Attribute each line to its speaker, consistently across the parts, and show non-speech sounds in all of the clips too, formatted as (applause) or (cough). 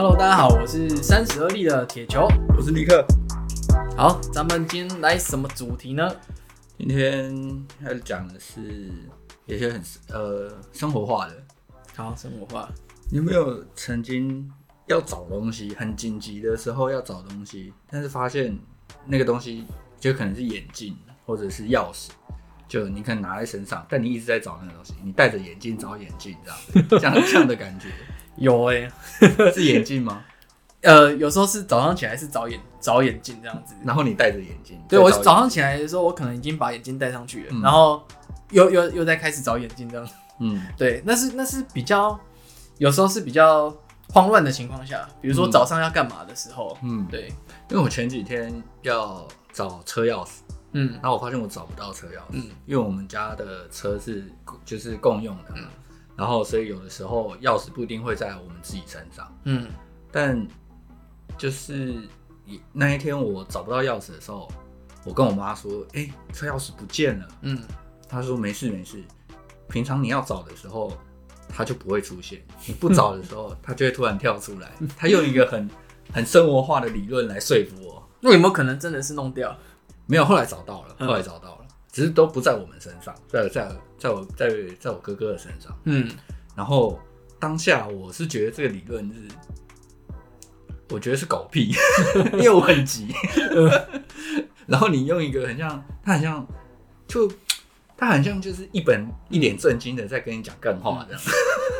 Speaker 1: Hello，大家好，我是三十而立的铁球，
Speaker 2: 我是尼克。
Speaker 1: 好，咱们今天来什么主题呢？
Speaker 2: 今天要讲的是有些很呃生活化的。
Speaker 1: 好，生活化。
Speaker 2: 你有没有曾经要找东西，很紧急的时候要找东西，但是发现那个东西就可能是眼镜或者是钥匙，就你可能拿在身上，但你一直在找那个东西，你戴着眼镜找眼镜，这样这样这样的感觉。
Speaker 1: 有哎、
Speaker 2: 欸，(laughs) 是眼镜吗？
Speaker 1: 呃，有时候是早上起来是找眼找眼镜这样子，
Speaker 2: 然后你戴着眼镜。
Speaker 1: 对，我早上起来的时候，我可能已经把眼镜戴上去了，嗯、然后又又又在开始找眼镜这样。嗯，对，那是那是比较有时候是比较慌乱的情况下，比如说早上要干嘛的时候。嗯，对，
Speaker 2: 因为我前几天要找车钥匙，嗯，然后我发现我找不到车钥匙，嗯，因为我们家的车是就是共用的。嗯然后，所以有的时候钥匙不一定会在我们自己身上。嗯，但就是那一天我找不到钥匙的时候，我跟我妈说：“哎，车钥匙不见了。”嗯，她说：“没事没事，平常你要找的时候，它就不会出现；你不找的时候，它就会突然跳出来。(laughs) ”她用一个很很生活化的理论来说服我。
Speaker 1: 那有没有可能真的是弄掉？
Speaker 2: 没有，后来找到了，后来找到了。只是都不在我们身上，在在在我在在我哥哥的身上。嗯，然后当下我是觉得这个理论是，我觉得是狗屁，(laughs) 因为我很急。(laughs) 然后你用一个很像，他很像，就他很像就是一本一脸正经的在跟你讲干话这样。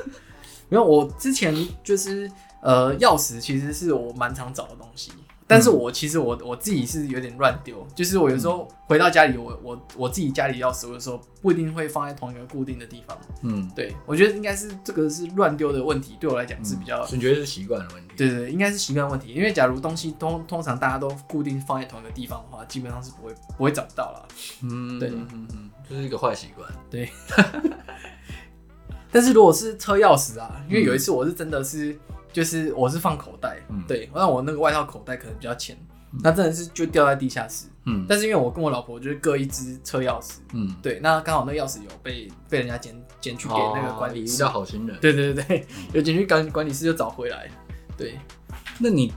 Speaker 2: (laughs)
Speaker 1: 没有我之前就是呃，钥匙其实是我蛮常找的东西。但是我其实我我自己是有点乱丢，就是我有时候回到家里，我我我自己家里钥匙，我有时候不一定会放在同一个固定的地方。嗯，对，我觉得应该是这个是乱丢的问题，对我来讲是比较。
Speaker 2: 你觉得是习惯的问题？
Speaker 1: 对对对，应该是习惯问题。因为假如东西通通常大家都固定放在同一个地方的话，基本上是不会不会找不到了。嗯，对，嗯嗯，
Speaker 2: 这是一个坏习惯。
Speaker 1: 对。(laughs) 但是如果是车钥匙啊，因为有一次我是真的是。就是我是放口袋，嗯、对，那我那个外套口袋可能比较浅，嗯、那真的是就掉在地下室。嗯，但是因为我跟我老婆就是各一只车钥匙，嗯，对，那刚好那钥匙有被被人家捡捡去给那个管理室，
Speaker 2: 叫好心人。
Speaker 1: 对对对对，有捡去管管理室就找回来。对，
Speaker 2: 那你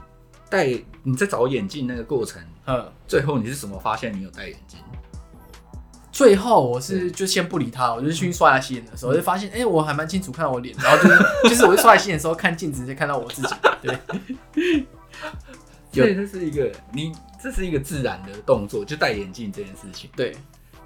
Speaker 2: 戴你在找眼镜那个过程，嗯，最后你是怎么发现你有戴眼镜？
Speaker 1: 最后我是就先不理他，我就去刷牙洗脸的时候，我就发现，哎，我还蛮清楚看到我脸，然后就是 (laughs) 就是我刷牙洗脸的时候看镜子就看到我自己，对。
Speaker 2: 所以这是一个你这是一个自然的动作，就戴眼镜这件事情。
Speaker 1: 对，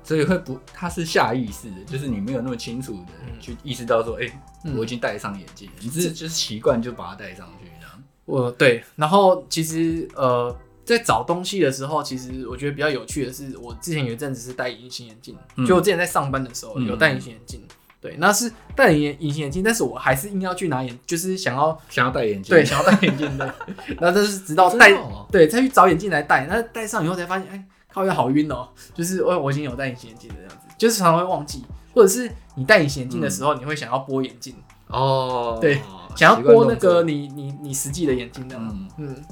Speaker 2: 所以会不，它是下意识的，就是你没有那么清楚的去意识到说，哎，我已经戴上眼镜，你是就是习惯就把它戴上去这样。
Speaker 1: 我对，然后其实呃。在找东西的时候，其实我觉得比较有趣的是，我之前有一阵子是戴隐形眼镜，嗯、就我之前在上班的时候有戴隐形眼镜，嗯、对，那是戴隐隐形眼镜，但是我还是硬要去拿眼，就是想要
Speaker 2: 想要戴眼镜，
Speaker 1: 对，想要戴眼镜的，然后这是直到戴，哦、对，再去找眼镜来戴，那戴上以后才发现，哎，靠，有点好晕哦，就是我我已经有戴隐形眼镜的这样子，就是常常会忘记，或者是你戴隐形眼镜的时候，嗯、你会想要拨眼镜。哦，对，想要拨那个你你你实际的眼镜这样，嗯。嗯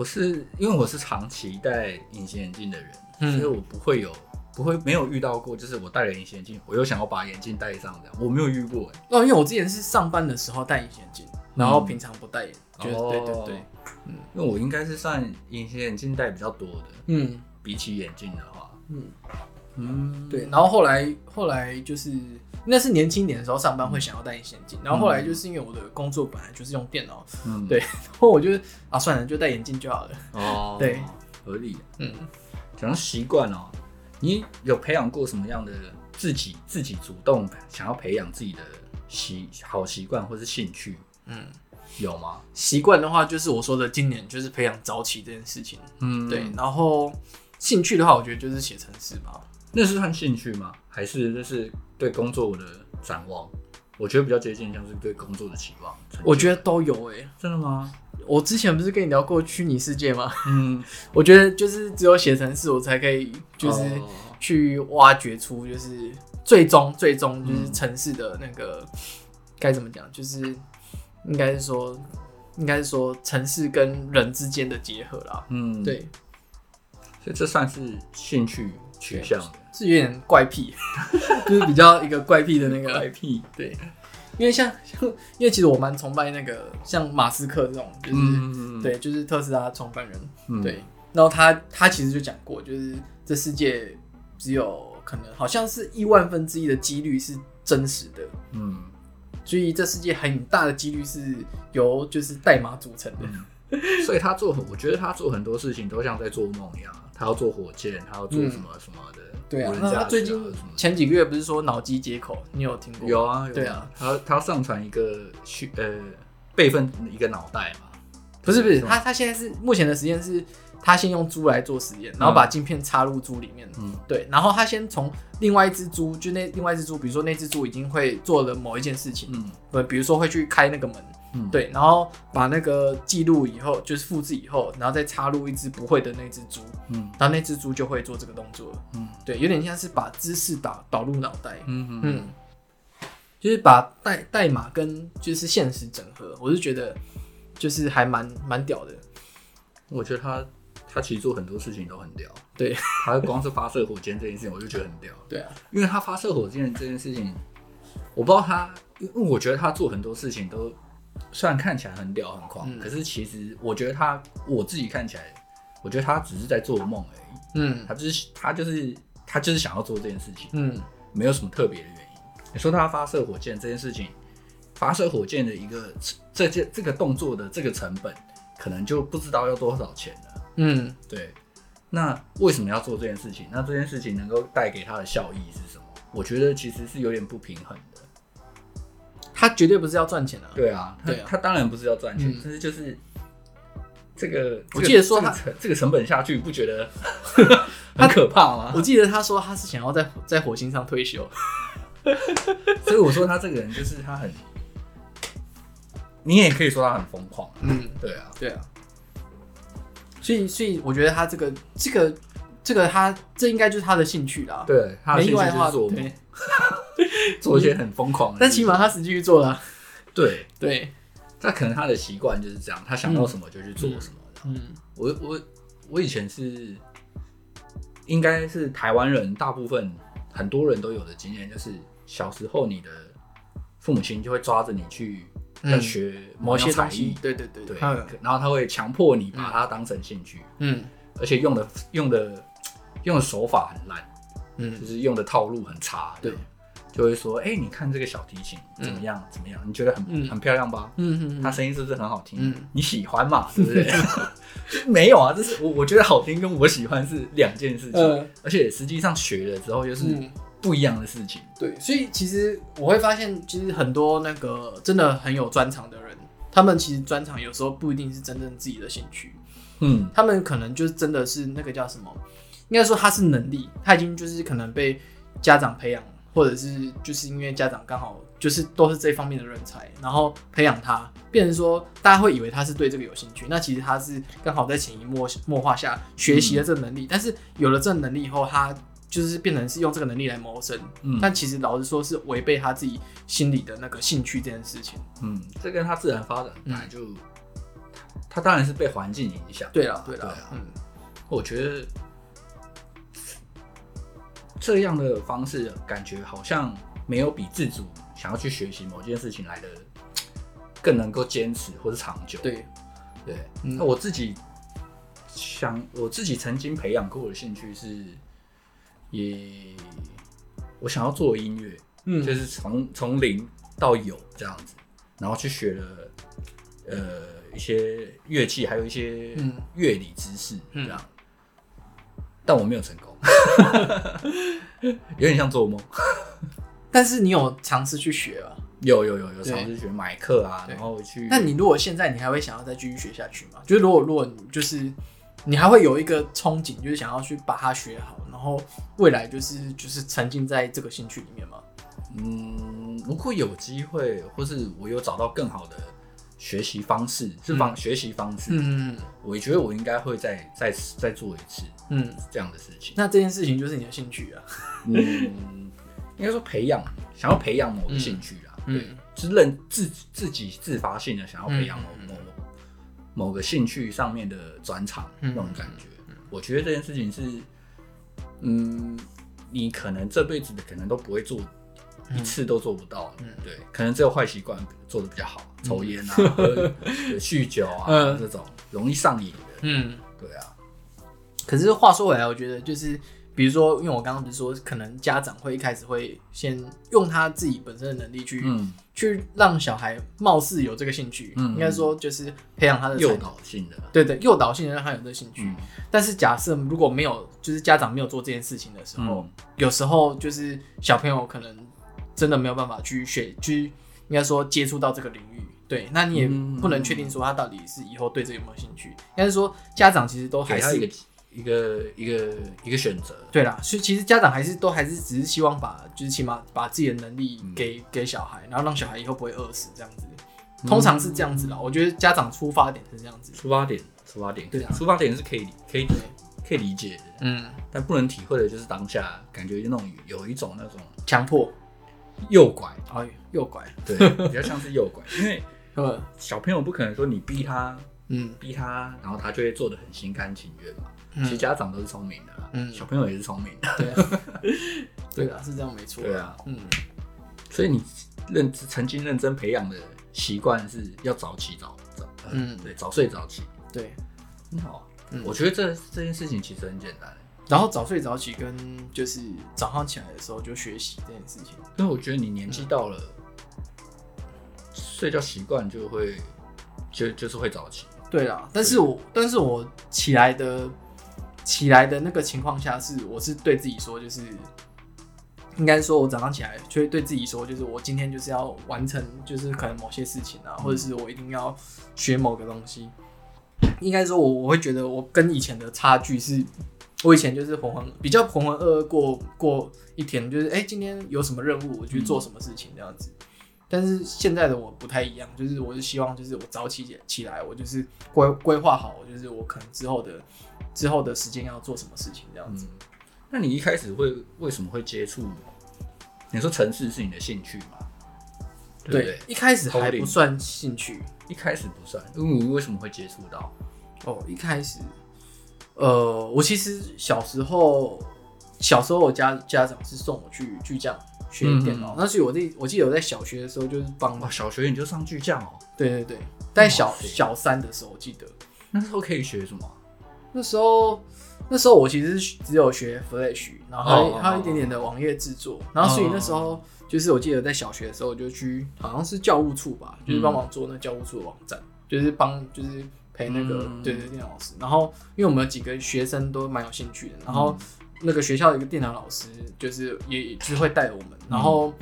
Speaker 2: 我是因为我是长期戴隐形眼镜的人，嗯、所以我不会有不会没有遇到过，就是我戴了隐形眼镜，我又想要把眼镜戴上这样，我没有遇过哎。
Speaker 1: 哦，因为我之前是上班的时候戴隐形眼镜，然后平常不戴眼镜。对对对，
Speaker 2: 嗯，因为我应该是算隐形眼镜戴比较多的，嗯，比起眼镜的话，嗯
Speaker 1: 嗯，对，然后后来后来就是。那是年轻点的时候上班会想要戴隐形眼镜，然后后来就是因为我的工作本来就是用电脑，嗯，对，然后我就啊算了，就戴眼镜就好了。哦，对，
Speaker 2: 合理。嗯，讲到习惯哦，你有培养过什么样的自己自己主动想要培养自己的习好习惯或是兴趣？嗯，有吗？
Speaker 1: 习惯的话，就是我说的今年就是培养早起这件事情。嗯，对。然后兴趣的话，我觉得就是写程式吧。
Speaker 2: 那是算兴趣吗？还是就是对工作的展望？我觉得比较接近，像是对工作的期望。
Speaker 1: 我觉得都有诶、欸，
Speaker 2: 真的吗？
Speaker 1: 我之前不是跟你聊过虚拟世界吗？嗯，(laughs) 我觉得就是只有写程式，我才可以就是去挖掘出就是最终最终就是城市的那个该、嗯、怎么讲？就是应该是说应该是说城市跟人之间的结合啦。嗯，对，
Speaker 2: 所以这算是兴趣取向。
Speaker 1: 是有点怪癖，就是比较一个怪癖的那个
Speaker 2: 怪癖。
Speaker 1: 对，因为像像，因为其实我蛮崇拜那个像马斯克这种，就是、嗯、对，就是特斯拉创办人，嗯、对。然后他他其实就讲过，就是这世界只有可能好像是亿万分之一的几率是真实的，嗯。所以这世界很大的几率是由就是代码组成的。
Speaker 2: 嗯、所以他做，我觉得他做很多事情都像在做梦一样。他要做火箭，他要做什么什么的。嗯、
Speaker 1: 对啊，那他最近前几个月不是说脑机接口，你有听过？
Speaker 2: 有啊，有啊。
Speaker 1: 对啊，
Speaker 2: 他他上传一个去呃备份一个脑袋嘛？
Speaker 1: 不是不是，他他现在是目前的实验是，他先用猪来做实验，然后把镜片插入猪里面。嗯，对，然后他先从另外一只猪，就那另外一只猪，比如说那只猪已经会做了某一件事情，嗯，比如说会去开那个门。嗯，对，然后把那个记录以后，就是复制以后，然后再插入一只不会的那只猪，嗯，然后那只猪就会做这个动作，嗯，对，有点像是把知识导导入脑袋，嗯嗯。嗯，就是把代代码跟就是现实整合，我是觉得就是还蛮蛮屌的。
Speaker 2: 我觉得他他其实做很多事情都很屌，
Speaker 1: 对，
Speaker 2: 他光是发射火箭这件事情，我就觉得很屌，
Speaker 1: 对啊，
Speaker 2: 因为他发射火箭这件事情，我不知道他，因为我觉得他做很多事情都。虽然看起来很屌很狂，嗯、可是其实我觉得他，我自己看起来，我觉得他只是在做梦而已。嗯，他就是他就是他就是想要做这件事情。嗯，没有什么特别的原因。你说他发射火箭这件事情，发射火箭的一个这件这个动作的这个成本，可能就不知道要多少钱了。嗯，对。那为什么要做这件事情？那这件事情能够带给他的效益是什么？我觉得其实是有点不平衡。
Speaker 1: 他绝对不是要赚钱的。
Speaker 2: 对啊，对啊，他当然不是要赚钱，但是就是这个，
Speaker 1: 我记得说他
Speaker 2: 这个成本下去，不觉得 (laughs) 很可怕吗？
Speaker 1: 我记得他说他是想要在在火星上退休，(laughs)
Speaker 2: 所以我说他这个人就是他很，你也可以说他很疯狂。嗯，对啊，
Speaker 1: 对啊，所以所以我觉得他这个这个这个他这应该就是他的兴趣啦。
Speaker 2: 对，没意外的话。做 (laughs) 一些很疯狂的，
Speaker 1: 但起码他实际去做了。
Speaker 2: 对。
Speaker 1: 对，
Speaker 2: 那可能他的习惯就是这样，他想到什么就去做什么。嗯，我我我以前是，应该是台湾人，大部分很多人都有的经验，就是小时候你的父母亲就会抓着你去要学某些才艺，
Speaker 1: 对对对。对，
Speaker 2: 然后他会强迫你把它当成兴趣，嗯，而且用的用的用的手法很烂，嗯，就是用的套路很差，对。就会说，哎、欸，你看这个小提琴怎么样？嗯、怎么样？你觉得很、嗯、很漂亮吧？嗯嗯，嗯它声音是不是很好听？嗯，你喜欢嘛？对不对？没有啊，这是我我觉得好听跟我喜欢是两件事情，嗯、而且实际上学了之后就是不一样的事情。
Speaker 1: 对，所以其实我会发现，其实很多那个真的很有专长的人，他们其实专长有时候不一定是真正自己的兴趣。嗯，他们可能就是真的是那个叫什么？应该说他是能力，他已经就是可能被家长培养。或者是就是因为家长刚好就是都是这方面的人才，然后培养他，变成说大家会以为他是对这个有兴趣，那其实他是刚好在潜移默默化下学习了这个能力，嗯、但是有了这个能力以后，他就是变成是用这个能力来谋生，嗯，但其实老实说是违背他自己心里的那个兴趣这件事情，
Speaker 2: 嗯，这跟他自然发展本来就，他当然是被环境影响，
Speaker 1: 对了，对啊，嗯，
Speaker 2: 我觉得。这样的方式感觉好像没有比自主想要去学习某件事情来的更能够坚持或是长久。
Speaker 1: 对，
Speaker 2: 对。嗯、那我自己想，我自己曾经培养过的兴趣是，也我想要做音乐，嗯，就是从从零到有这样子，然后去学了呃一些乐器，还有一些乐理知识这样，嗯、但我没有成功。(laughs) 有点像做梦，
Speaker 1: 但是你有尝试去学啊？
Speaker 2: 有有有有尝试学买课啊，然后去。
Speaker 1: 那你如果现在你还会想要再继续学下去吗？就是如果如果你就是你还会有一个憧憬，就是想要去把它学好，然后未来就是就是沉浸在这个兴趣里面吗？
Speaker 2: 嗯，如果有机会，或是我有找到更好的。学习方式是方、嗯、学习方式，嗯，我觉得我应该会再再再做一次，嗯，这样的事情。
Speaker 1: 那这件事情就是你的兴趣啊，
Speaker 2: 嗯，应该说培养，想要培养某个兴趣啊，嗯，对，是认自自己自发性的想要培养某某某个兴趣上面的转场，那种感觉。我觉得这件事情是，嗯，你可能这辈子的可能都不会做一次都做不到。嗯，对，可能只有坏习惯做的比较好，抽烟啊、喝酗酒啊这种容易上瘾的。嗯，对啊。
Speaker 1: 可是话说回来，我觉得就是。比如说，因为我刚刚不是说，可能家长会一开始会先用他自己本身的能力去，嗯、去让小孩貌似有这个兴趣，嗯、应该说就是培养他的
Speaker 2: 诱导性的，
Speaker 1: 对对，诱导性的让他有这个兴趣。嗯、但是假设如果没有，就是家长没有做这件事情的时候，嗯、有时候就是小朋友可能真的没有办法去学，去应该说接触到这个领域。对，那你也不能确定说他到底是以后对这有没有兴趣。应该是说家长其实都还是。
Speaker 2: 一个一个一个选择，
Speaker 1: 对啦，所以其实家长还是都还是只是希望把，就是起码把自己的能力给、嗯、给小孩，然后让小孩以后不会饿死这样子。通常是这样子啦，嗯、我觉得家长出发点是这样子。
Speaker 2: 出发点，出发点，对啊，出发点是可以可以可以理解的，嗯，但不能体会的就是当下感觉那种有一种那种
Speaker 1: 强迫
Speaker 2: 诱拐，
Speaker 1: 哎，右拐，
Speaker 2: 对，(laughs) 比较像是右拐，因为呃，小朋友不可能说你逼他，嗯，逼他，然后他就会做的很心甘情愿嘛。其实家长都是聪明的，嗯，小朋友也是聪明的，
Speaker 1: 对，(laughs) 对啊，是这样没错，
Speaker 2: 对啊，嗯，所以你认曾经认真培养的习惯是要早起早早，嗯，对，早睡早起，
Speaker 1: 对，
Speaker 2: 很好，我觉得这这件事情其实很简单，
Speaker 1: 然后早睡早起跟就是早上起来的时候就学习这件事情，
Speaker 2: 因为我觉得你年纪到了，睡觉习惯就会就就是会早起，
Speaker 1: 对啦，但是我但是我起来的。起来的那个情况下是，我是对自己说，就是应该说，我早上起来就会对自己说，就是我今天就是要完成，就是可能某些事情啊，或者是我一定要学某个东西。应该说我，我我会觉得我跟以前的差距是，我以前就是浑浑比较浑浑噩噩过过一天，就是哎、欸，今天有什么任务，我去做什么事情这样子。但是现在的我不太一样，就是我是希望，就是我早起起来，我就是规规划好，就是我可能之后的。之后的时间要做什么事情这样子？嗯，
Speaker 2: 那你一开始会为什么会接触？你说城市是你的兴趣吗？
Speaker 1: 对，对，对，一开始还不算兴趣，
Speaker 2: 一开始不算。因为你为什么会接触到？
Speaker 1: 哦，一开始，呃，我其实小时候，小时候我家家长是送我去巨匠学电脑，嗯、那所以我那我记得我在小学的时候就是帮、
Speaker 2: 哦，小学你就上巨匠哦？
Speaker 1: 对对对，在小小三的时候我记得，
Speaker 2: 那时候可以学什么？
Speaker 1: 那时候，那时候我其实只有学 Flash，然后还有，还有一点点的网页制作，然后所以那时候就是我记得在小学的时候，我就去好像是教务处吧，就是帮忙做那教务处的网站，就是帮就是陪那个对对电脑老师，然后因为我们有几个学生都蛮有兴趣的，然后那个学校的一个电脑老师就是也就是会带我们，然后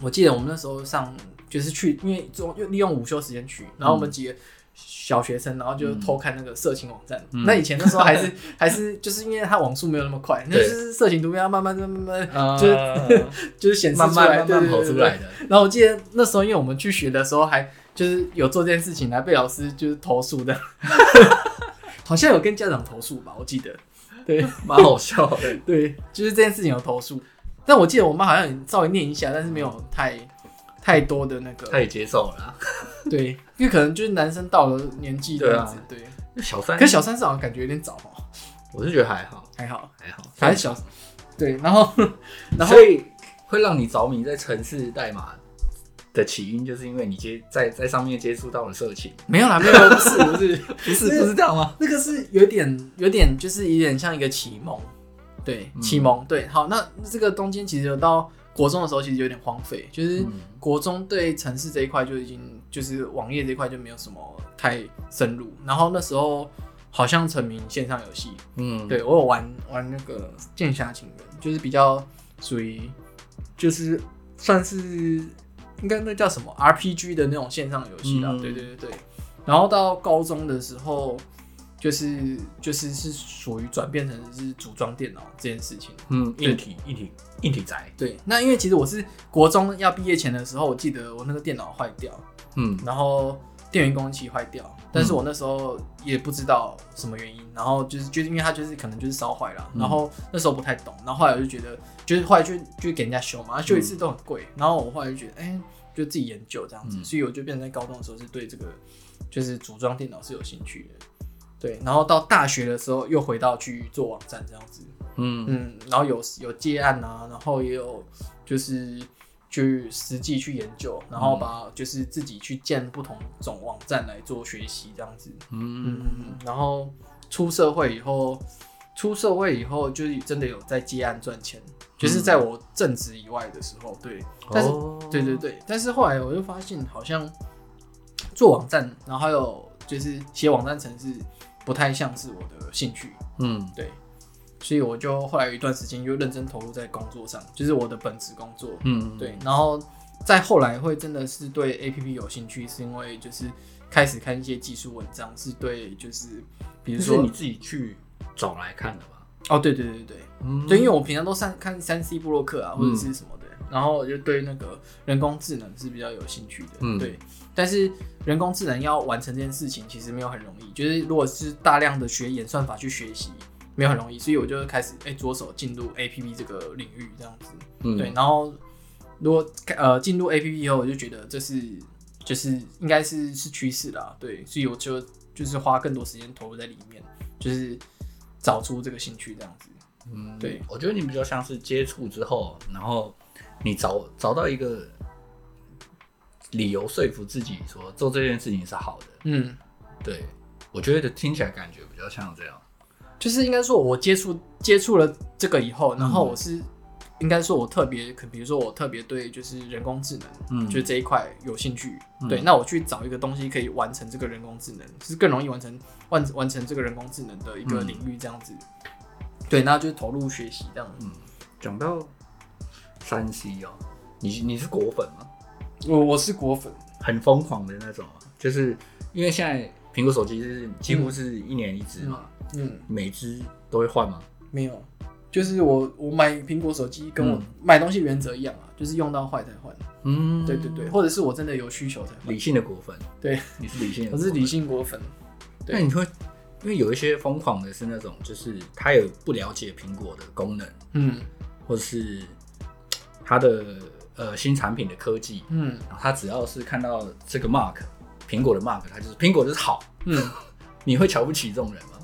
Speaker 1: 我记得我们那时候上就是去，因为做利用午休时间去，然后我们几个。小学生，然后就偷看那个色情网站。嗯、那以前那时候还是 (laughs) 还是就是因为它网速没有那么快，那就是色情图片要慢慢慢慢慢就是、(laughs) 呃、就是显示出来，慢慢跑出来的。然后我记得那时候，因为我们去学的时候，还就是有做这件事情，来被老师就是投诉的，(laughs) 好像有跟家长投诉吧？我记得，对，
Speaker 2: 蛮好笑的。(laughs)
Speaker 1: 对，就是这件事情有投诉，但我记得我妈好像也稍微念一下，但是没有太。太多的那个，
Speaker 2: 他也接受了，(laughs)
Speaker 1: 对，因为可能就是男生到了年纪这样子，对，
Speaker 2: 小三，
Speaker 1: 可小三是好像感觉有点早哦，
Speaker 2: 我是觉得还好，
Speaker 1: 还好，
Speaker 2: 还好，
Speaker 1: 反正小，对，然后，然后
Speaker 2: 所以会让你着迷在城市代码的起因，就是因为你接在在上面接触到了色情，
Speaker 1: 没有啦，没有，(laughs) 不是，不是，(laughs)
Speaker 2: 不是，不是这样吗？
Speaker 1: 那个是有点，有点，就是有点像一个启蒙，对，启蒙，对，好，那这个东京其实有到。国中的时候其实有点荒废，就是国中对城市这一块就已经就是网页这一块就没有什么太深入，然后那时候好像沉迷线上游戏，嗯，对，我有玩玩那个《剑侠情缘》，就是比较属于就是算是应该那叫什么？RPG 的那种线上游戏啦，嗯、对对对对，然后到高中的时候。就是就是是属于转变成是组装电脑这件事情，
Speaker 2: 嗯，硬体硬体硬体宅。
Speaker 1: 对，那因为其实我是国中要毕业前的时候，我记得我那个电脑坏掉，嗯，然后电源供应器坏掉，但是我那时候也不知道什么原因，然后就是就是因为它就是可能就是烧坏了，然后那时候不太懂，然后后来我就觉得，就是后来就就给人家修嘛，修一次都很贵，然后我后来就觉得，哎、欸，就自己研究这样子，所以我就变成在高中的时候是对这个就是组装电脑是有兴趣的。对，然后到大学的时候又回到去做网站这样子。嗯嗯，然后有有接案啊，然后也有就是去实际去研究，然后把就是自己去建不同种网站来做学习这样子，嗯。嗯，然后出社会以后，出社会以后就是真的有在接案赚钱，就是在我正职以外的时候，对，但是对对对，但是后来我就发现好像做网站，然后还有就是写网站程式。不太像是我的兴趣，嗯，对，所以我就后来有一段时间就认真投入在工作上，就是我的本职工作，嗯，对，然后再后来会真的是对 APP 有兴趣，是因为就是开始看一些技术文章，是对，就是比如说
Speaker 2: 你自己去找来看的吧？
Speaker 1: 哦，对对对对，嗯，对，因为我平常都上看三 C 布洛克啊，或者是什么的，嗯，然后我就对那个人工智能是比较有兴趣的，嗯，对。但是人工智能要完成这件事情，其实没有很容易。就是如果是大量的学演算法去学习，没有很容易。所以我就开始哎，着手进入 APP 这个领域，这样子。嗯，对。然后如果呃进入 APP 以后，我就觉得这是就是应该是是趋势啦。对，所以我就就是花更多时间投入在里面，就是找出这个兴趣这样子。
Speaker 2: 嗯，对。我觉得你比较像是接触之后，然后你找找到一个。理由说服自己说做这件事情是好的，嗯，对，我觉得听起来感觉比较像这样，
Speaker 1: 就是应该说我接触接触了这个以后，然后我是、嗯、应该说我特别，可比如说我特别对就是人工智能，嗯，就这一块有兴趣，嗯、对，那我去找一个东西可以完成这个人工智能，就是更容易完成完完成这个人工智能的一个领域这样子，嗯、对，那就投入学习这样，嗯，
Speaker 2: 讲到三 C 哦，你你是果粉吗？
Speaker 1: 我我是果粉，
Speaker 2: 很疯狂的那种，就是因为现在苹果手机是几乎是一年一只嘛，嗯，嗯，每只都会换吗？
Speaker 1: 没有，就是我我买苹果手机跟我买东西原则一样啊，嗯、就是用到坏才换，嗯，对对对，或者是我真的有需求才换。
Speaker 2: 理性的果粉，
Speaker 1: 对，
Speaker 2: 你是理性的，
Speaker 1: 我是理性果粉。
Speaker 2: 那你会因为有一些疯狂的是那种，就是他有不了解苹果的功能，嗯，或是他的。呃，新产品的科技，嗯，他只要是看到这个 mark，苹果的 mark，他就是苹果就是好，嗯，(laughs) 你会瞧不起这种人吗？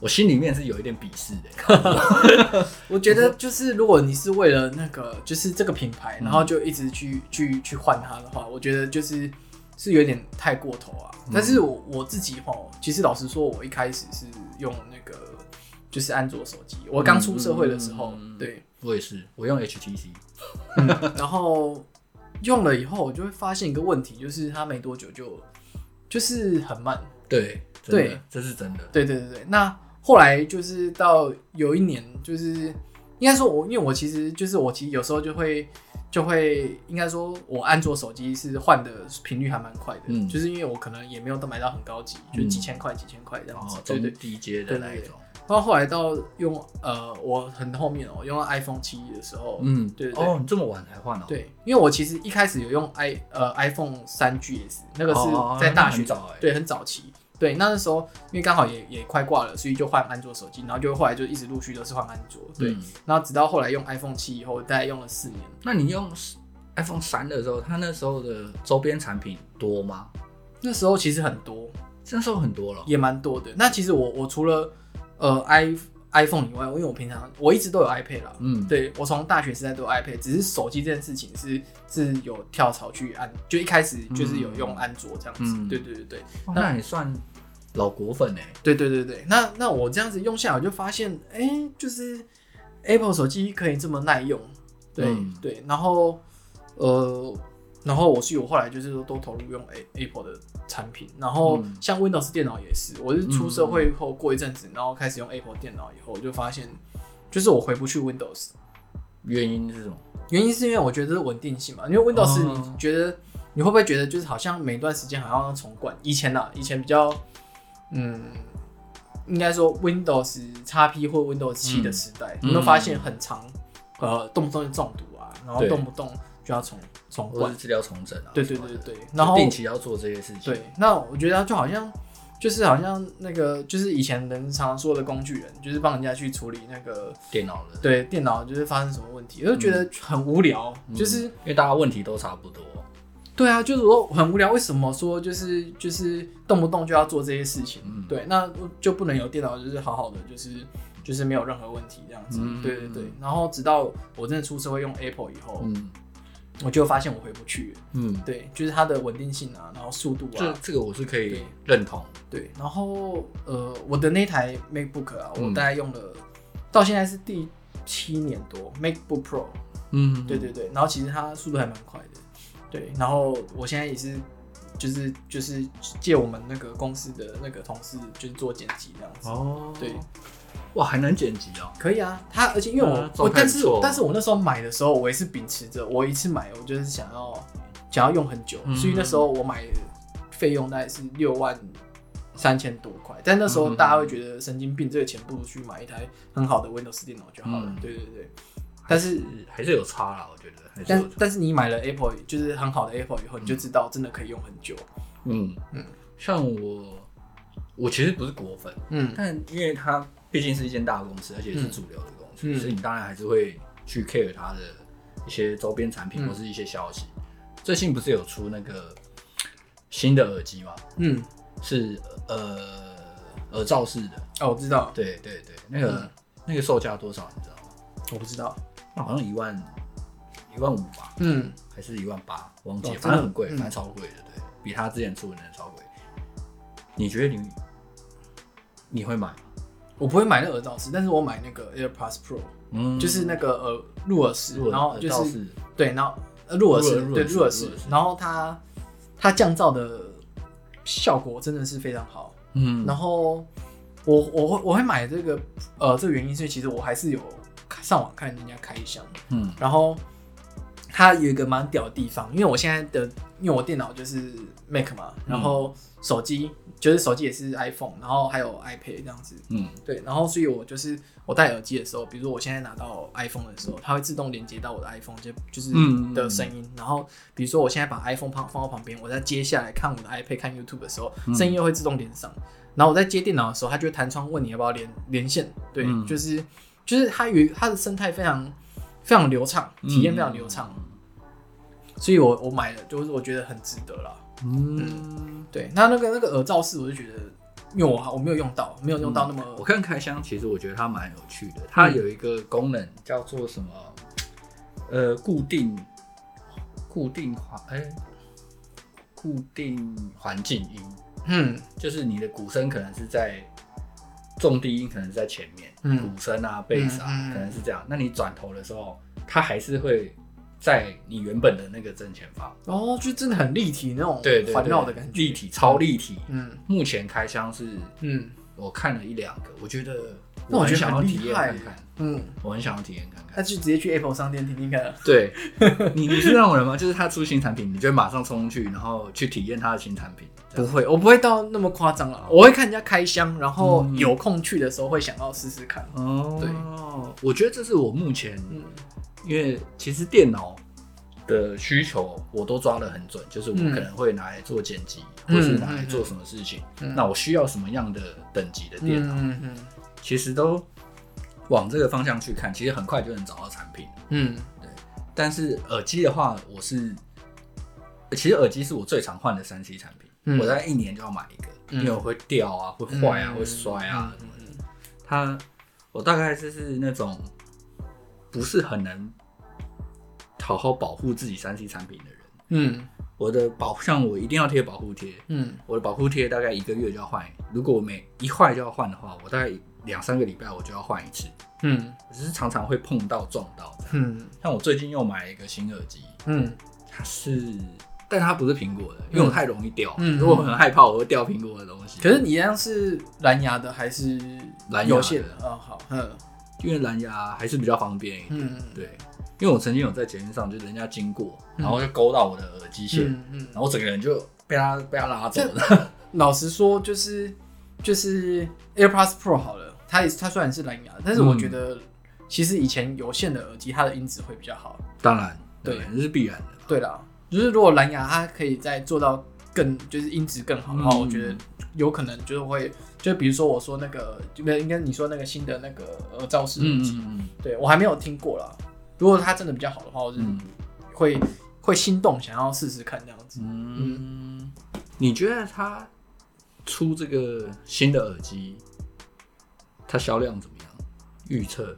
Speaker 2: 我心里面是有一点鄙视的。(laughs)
Speaker 1: 我觉得就是如果你是为了那个，就是这个品牌，然后就一直去去去换它的话，我觉得就是是有点太过头啊。但是我我自己哈，其实老实说，我一开始是用那个就是安卓手机，我刚出社会的时候，对。
Speaker 2: 我也是，我用 HTC，
Speaker 1: 嗯，然后用了以后，我就会发现一个问题，就是它没多久就就是很慢。
Speaker 2: 对对，这是真的。
Speaker 1: 对对对对。那后来就是到有一年，就是应该说我，因为我其实就是我其实有时候就会就会应该说我安卓手机是换的频率还蛮快的，嗯，就是因为我可能也没有都买到很高级，就几千块几千块这样子，对对，
Speaker 2: 低阶的那一种。
Speaker 1: 然后后来到用呃，我很后面哦，用到 iPhone 七的时候，嗯，对对
Speaker 2: 哦，你这么晚才换哦？
Speaker 1: 对，因为我其实一开始有用 i 呃 iPhone 三 GS，那个是在大学早，对，很早期，对，那时候因为刚好也也快挂了，所以就换安卓手机，然后就后来就一直陆续都是换安卓，对，然后直到后来用 iPhone 七以后，大概用了四年。
Speaker 2: 那你用 iPhone 三的时候，它那时候的周边产品多吗？
Speaker 1: 那时候其实很多，
Speaker 2: 那时候很多了，
Speaker 1: 也蛮多的。那其实我我除了呃，i iPhone 以外，因为我平常我一直都有 iPad 啦，嗯，对，我从大学时代都有 iPad，只是手机这件事情是是有跳槽去安，就一开始就是有用安卓这样子，嗯、对对对对，
Speaker 2: 哦、那也算老果粉哎，
Speaker 1: 对对对对，那那我这样子用下来，我就发现，哎、欸，就是 Apple 手机可以这么耐用，对、嗯、对，然后呃。然后我是有后来就是说都投入用 A Apple 的产品，然后像 Windows 电脑也是，我是出社会后过一阵子，然后开始用 Apple 电脑以后，我就发现就是我回不去 Windows。
Speaker 2: 原因是什么？
Speaker 1: 原因是因为我觉得是稳定性嘛，因为 Windows 你觉得你会不会觉得就是好像每段时间好像要重灌？以前啊，以前比较嗯，应该说 Windows XP 或 Windows 七的时代，你会发现很长，呃，动不动就中毒啊，然后动不动。就要重重灌
Speaker 2: 资料重整啊，
Speaker 1: 对对对对，然后
Speaker 2: 定期要做这些事情。
Speaker 1: 对，那我觉得就好像就是好像那个就是以前人常常说的工具人，就是帮人家去处理那个
Speaker 2: 电脑的，
Speaker 1: 对电脑就是发生什么问题，我就觉得很无聊，就是因
Speaker 2: 为大家问题都差不多。
Speaker 1: 对啊，就是说很无聊，为什么说就是就是动不动就要做这些事情？对，那就不能有电脑就是好好的就是就是没有任何问题这样子。嗯、对对对。然后直到我真的出社会用 Apple 以后，嗯，我就发现我回不去。嗯，对，就是它的稳定性啊，然后速度啊，
Speaker 2: 这这个我是可以认同。
Speaker 1: 对，对，然后呃，我的那台 MacBook 啊，我大概用了、嗯、到现在是第七年多 MacBook Pro。嗯，对对对。然后其实它速度还蛮快的。对，然后我现在也是。就是就是借我们那个公司的那个同事，就是做剪辑这样子。哦，对，
Speaker 2: 哇，还能剪辑哦？
Speaker 1: 可以啊，他而且因为我、嗯、我但是但是我那时候买的时候，我也是秉持着我一次买，我就是想要想要用很久，嗯、所以那时候我买费用大概是六万三千多块。但那时候大家会觉得神经病，这个钱不如去买一台很好的 Windows 电脑就好了。嗯、对对对。但是
Speaker 2: 还是有差啦，我觉得。
Speaker 1: 但但是你买了 Apple，就是很好的 Apple 以后，你就知道真的可以用很久。
Speaker 2: 嗯嗯，像我，我其实不是果粉，嗯，但因为它毕竟是一间大公司，而且是主流的公司，所以你当然还是会去 care 它的一些周边产品或是一些消息。最近不是有出那个新的耳机吗？嗯，是呃耳罩式的。
Speaker 1: 哦，我知道。
Speaker 2: 对对对，那个那个售价多少？你知道吗？
Speaker 1: 我不知道。
Speaker 2: 那好像一万一万五吧，嗯，还是一万八，忘记了，反正很贵，反正超贵的，对，比他之前出的那超贵。你觉得你你会买吗？
Speaker 1: 我不会买那个耳罩式，但是我买那个 AirPods Pro，嗯，就是那个耳入耳式，然后就是对，然后入耳式，对，入耳式，然后它它降噪的效果真的是非常好，嗯，然后我我会我会买这个呃这个原因是其实我还是有。上网看人家开箱，嗯，然后它有一个蛮屌的地方，因为我现在的，因为我电脑就是 Mac 嘛，然后手机就是手机也是 iPhone，然后还有 iPad 这样子，嗯，对，然后所以我就是我戴耳机的时候，比如说我现在拿到 iPhone 的时候，它会自动连接到我的 iPhone 就就是的声音，然后比如说我现在把 iPhone 放放到旁边，我在接下来看我的 iPad 看 YouTube 的时候，声音又会自动连上，然后我在接电脑的时候，它就会弹窗问你要不要连连线，对，就是。就是它有它的生态非常非常流畅，体验非常流畅，嗯、所以我我买了，就是我觉得很值得啦。嗯，嗯，对。那那个那个耳罩式，我就觉得，因为我我没有用到，没有用到那么。
Speaker 2: 我看开箱，其实我觉得它蛮有趣的。它有一个功能叫做什么？呃，固定固定环哎，固定环境音。嗯，就是你的鼓声可能是在。重低音可能是在前面，嗯鼓声啊、贝斯啊，可能是这样。那你转头的时候，它还是会在你原本的那个正前方。
Speaker 1: 哦，就真的很立体那种环绕的感觉，
Speaker 2: 立体超立体。嗯，目前开箱是，嗯，我看了一两个，我觉得，那我很想要体验。嗯，我很想要体验看看。
Speaker 1: 那就直接去 Apple 商店听听看。
Speaker 2: 对，(laughs) 你你是那种人吗？就是他出新产品，你就马上冲去，然后去体验他的新产品。
Speaker 1: 不会，我不会到那么夸张啊。我会看人家开箱，然后有空去的时候会想要试试看。哦，对，
Speaker 2: 我觉得这是我目前，因为其实电脑的需求我都抓得很准，就是我可能会拿来做剪辑，或是拿来做什么事情。那我需要什么样的等级的电脑？嗯嗯，其实都往这个方向去看，其实很快就能找到产品。嗯，对。但是耳机的话，我是，其实耳机是我最常换的三 C 产品。我大概一年就要买一个，因为我会掉啊，会坏啊，会摔啊什么的。它，我大概就是那种不是很能好好保护自己三 C 产品的人。嗯，我的保像我一定要贴保护贴。嗯，我的保护贴大概一个月就要换，如果我每一坏就要换的话，我大概两三个礼拜我就要换一次。嗯，只是常常会碰到撞到。嗯，像我最近又买了一个新耳机。嗯，它是。但它不是苹果的，因为我太容易掉。嗯，如果我很害怕我会掉苹果的东西。
Speaker 1: 可是你一样是蓝牙的还是蓝有线的？哦，好，嗯，
Speaker 2: 因为蓝牙还是比较方便一点。嗯，对，因为我曾经有在捷运上，就人家经过，然后就勾到我的耳机线，嗯，然后我整个人就被他被他拉走了。(laughs)
Speaker 1: 老实说，就是就是 AirPods Pro 好了，它也它虽然是蓝牙，但是我觉得其实以前有线的耳机它的音质会比较好。
Speaker 2: 当然，对，这是必然的。
Speaker 1: 对啦。就是如果蓝牙它可以再做到更就是音质更好的话，我觉得有可能就是会就比如说我说那个就应该你说那个新的那个耳罩式耳机，对我还没有听过啦。如果它真的比较好的话，我是会会心动想要试试看这样子。
Speaker 2: 嗯，你觉得它出这个新的耳机，它销量怎么样？预测，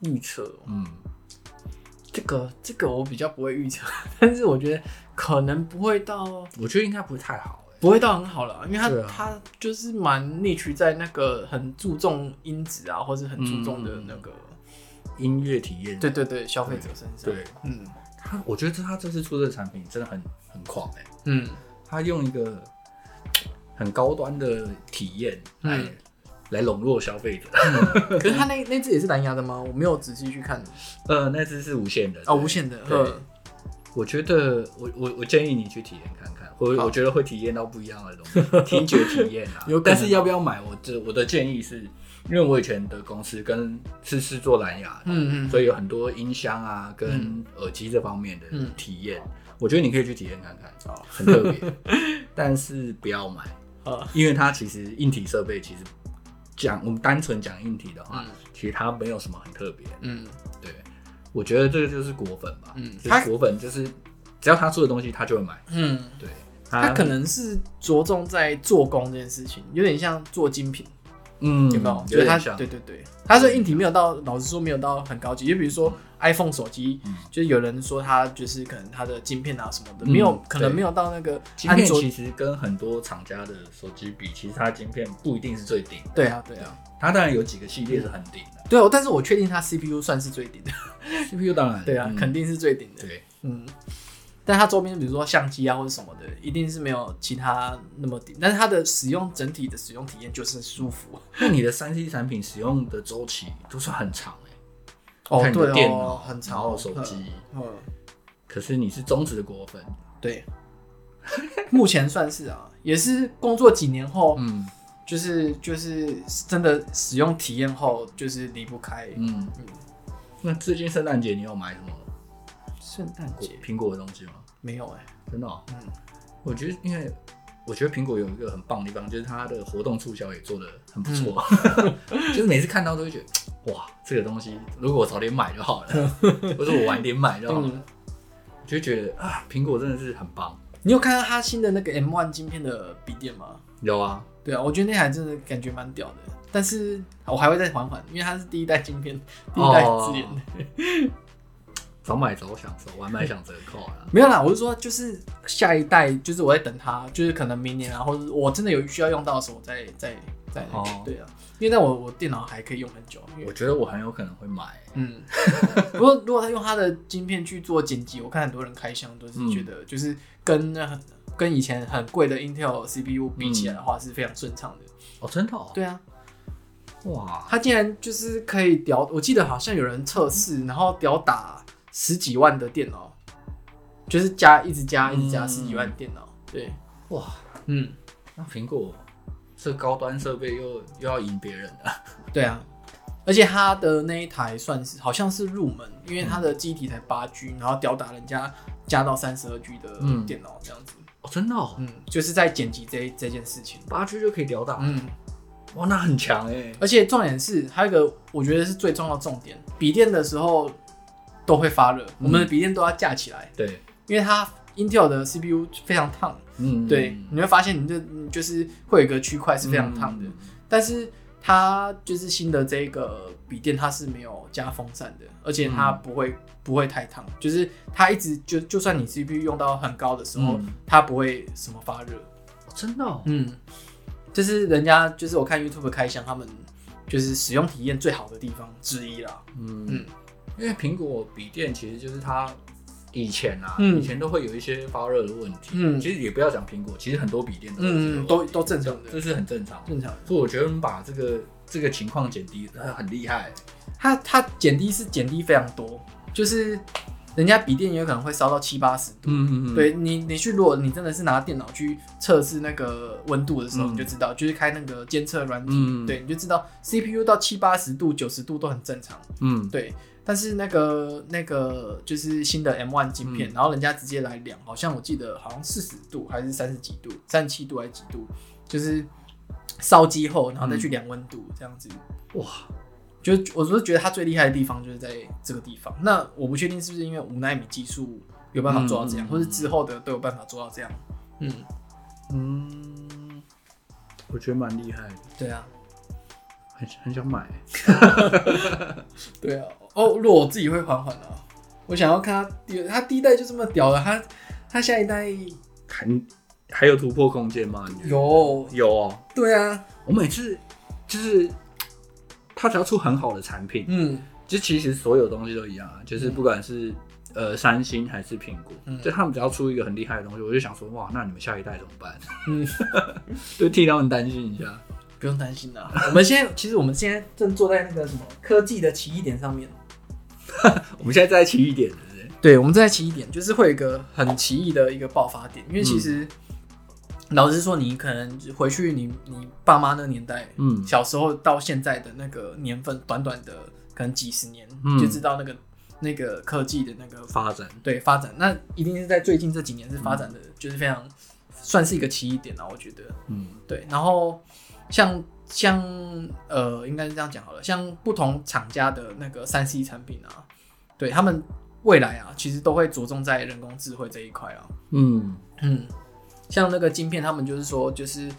Speaker 1: 预测，
Speaker 2: 嗯，
Speaker 1: 这个这个我比较不会预测，(laughs) 但是我觉得可能不会到，
Speaker 2: 我觉得应该不会太好，
Speaker 1: 不会到很好了，因为它、
Speaker 2: 啊、
Speaker 1: 他就是蛮 niche 在那个很注重音质啊，或是很注重的那个
Speaker 2: 音乐体验，
Speaker 1: 对对对，消费者身上，
Speaker 2: 对，嗯，他我觉得他这次出的产品真的很很狂哎、欸，
Speaker 1: 嗯，
Speaker 2: 他用一个很高端的体验来。嗯来笼络消费者，
Speaker 1: 可是他那那只也是蓝牙的吗？我没有仔细去看。
Speaker 2: 呃，那只是无线的
Speaker 1: 哦，无线的。
Speaker 2: 对，我觉得我我我建议你去体验看看，我我觉得会体验到不一样的东西，(laughs) 听觉体验啊。(laughs) 有，但是要不要买？我这我的建议是，因为我以前的公司跟是是做蓝牙的，嗯嗯，所以有很多音箱啊跟耳机这方面的体验，我觉得你可以去体验看看，很特别。(laughs) 但是不要买，因为它其实硬体设备其实。讲我们单纯讲硬体的话，嗯、其实它没有什么很特别。嗯，对，我觉得这个就是果粉吧。嗯，他果粉就是只要他出的东西，他就会买。嗯，对，
Speaker 1: 他可能是着重在做工这件事情，有点像做精品。嗯，有没有？觉得它对对对，他说硬体没有到，老实说没有到很高级。就比如说 iPhone 手机，就是有人说它就是可能它的晶片啊什么的，没有可能没有到那个
Speaker 2: 晶片。其实跟很多厂家的手机比，其实它的晶片不一定是最顶。
Speaker 1: 对啊，对啊，
Speaker 2: 它当然有几个系列是很顶的。
Speaker 1: 对，哦但是我确定它 CPU 算是最顶的。
Speaker 2: CPU 当然
Speaker 1: 对啊，肯定是最顶的。
Speaker 2: 对，
Speaker 1: 嗯。但它周边，比如说相机啊或者什么的，一定是没有其他那么顶。但是它的使用整体的使用体验就是舒服。
Speaker 2: 那你的三 C 产品使用的周期都是很
Speaker 1: 长哦，对
Speaker 2: 电脑
Speaker 1: 哦，很长。
Speaker 2: 然后手机，嗯。可是你是忠实的果粉。
Speaker 1: 对。(laughs) 目前算是啊，也是工作几年后，嗯，就是就是真的使用体验后，就是离不开。嗯嗯。
Speaker 2: 那最近圣诞节你有买什么？
Speaker 1: 圣诞节
Speaker 2: 苹果的东西吗？
Speaker 1: 没有哎、
Speaker 2: 欸，真的、喔。嗯，我觉得，因为我觉得苹果有一个很棒的地方，就是它的活动促销也做的很不错。嗯、(laughs) 就是每次看到都会觉得，哇，这个东西如果我早点买就好了，(laughs) 或者我晚点买就好了，嗯、就觉得啊，苹果真的是很棒。
Speaker 1: 你有看到它新的那个 M1 晶片的笔电吗？
Speaker 2: 有啊，
Speaker 1: 对啊，我觉得那台真的感觉蛮屌的。但是我还会再缓缓，因为它是第一代晶片，第一代自研的。哦
Speaker 2: 早买早享受，晚买享折扣啊！(laughs)
Speaker 1: 没有啦，我是说，就是下一代，就是我在等它，就是可能明年啊，或者我真的有需要用到的时候，我再再再哦，对啊，因为那我我电脑还可以用很久。
Speaker 2: 我觉得我很有可能会买，
Speaker 1: 嗯。(laughs) 不过如果他用他的晶片去做剪辑，我看很多人开箱都是觉得，就是跟那跟以前很贵的 Intel CPU 比起来的话，是非常顺畅的。
Speaker 2: 哦，真的？
Speaker 1: 对啊。
Speaker 2: 哇，
Speaker 1: 他竟然就是可以屌，我记得好像有人测试，然后屌打。十几万的电脑，就是加一直加一直加十几万电脑，嗯、对，
Speaker 2: 哇，嗯，那苹果这高端设备又又要赢别人了，
Speaker 1: 对啊，而且它的那一台算是好像是入门，因为它的机体才八 G，然后吊打人家加到三十二 G 的电脑这样子，
Speaker 2: 嗯、哦，真的，哦，
Speaker 1: 嗯，就是在剪辑这这件事情，
Speaker 2: 八 G 就可以吊打，嗯，哇，那很强哎，
Speaker 1: 而且重点是还有一个我觉得是最重要的重点，笔电的时候。都会发热，嗯、我们的笔电都要架起来。
Speaker 2: 对，
Speaker 1: 因为它 Intel 的 CPU 非常烫。嗯，对，你会发现你这就是会有一个区块是非常烫的。嗯、但是它就是新的这个笔电，它是没有加风扇的，而且它不会、嗯、不会太烫，就是它一直就就算你 CPU 用到很高的时候，嗯、它不会什么发热。
Speaker 2: 真的、哦？
Speaker 1: 嗯，这是人家就是我看 YouTube 开箱，他们就是使用体验最好的地方之一啦。嗯。嗯
Speaker 2: 因为苹果笔电其实就是它以前啊，嗯、以前都会有一些发热的问题。嗯，其实也不要讲苹果，其实很多笔电都
Speaker 1: 嗯都都正常的，
Speaker 2: 这是很正常，
Speaker 1: 正常的。
Speaker 2: 所以我觉得我们把这个这个情况减低，很厉害。
Speaker 1: 它它减低是减低非常多，就是人家笔电也有可能会烧到七八十度。嗯嗯嗯。对你你去，如果你真的是拿电脑去测试那个温度的时候，嗯、你就知道，就是开那个监测软体，嗯、对，你就知道 CPU 到七八十度、九十度都很正常。嗯，对。但是那个那个就是新的 M1 晶片，嗯、然后人家直接来量，好像我记得好像四十度还是三十几度，三十七度还是几度，就是烧机后，然后再去量温度这样子。嗯、哇，就我是觉得它最厉害的地方就是在这个地方。那我不确定是不是因为五纳米技术有办法做到这样，嗯、或是之后的都有办法做到这样。嗯
Speaker 2: 嗯，我觉得蛮厉害的。
Speaker 1: 对啊。
Speaker 2: 很很想买。(laughs)
Speaker 1: 对啊，哦，如果我自己会缓缓的，我想要看他第他第一代就这么屌了，他他下一代
Speaker 2: 还还有突破空间吗？
Speaker 1: 有
Speaker 2: 有哦。
Speaker 1: 对啊，
Speaker 2: 我每次就是他只要出很好的产品，嗯，就其实所有东西都一样啊，就是不管是、嗯、呃三星还是苹果，嗯、就他们只要出一个很厉害的东西，我就想说哇，那你们下一代怎么办？嗯，(laughs) 就替他们担心一下。
Speaker 1: 不用担心啦，我们现在其实我们现在正坐在那个什么科技的奇异点上面。(laughs)
Speaker 2: 我们现在在奇异点，对不对？
Speaker 1: 对，我们在奇异点，就是会有一个很奇异的一个爆发点。因为其实、嗯、老实说，你可能回去你你爸妈那个年代，嗯，小时候到现在的那个年份，短短的可能几十年，嗯、就知道那个那个科技的那个
Speaker 2: 发展。
Speaker 1: 对，发展那一定是在最近这几年是发展的，嗯、就是非常算是一个奇异点啊，我觉得。嗯，对，然后。像像呃，应该是这样讲好了。像不同厂家的那个三 C 产品啊，对他们未来啊，其实都会着重在人工智慧这一块啊。嗯嗯，像那个晶片，他们就是说，就是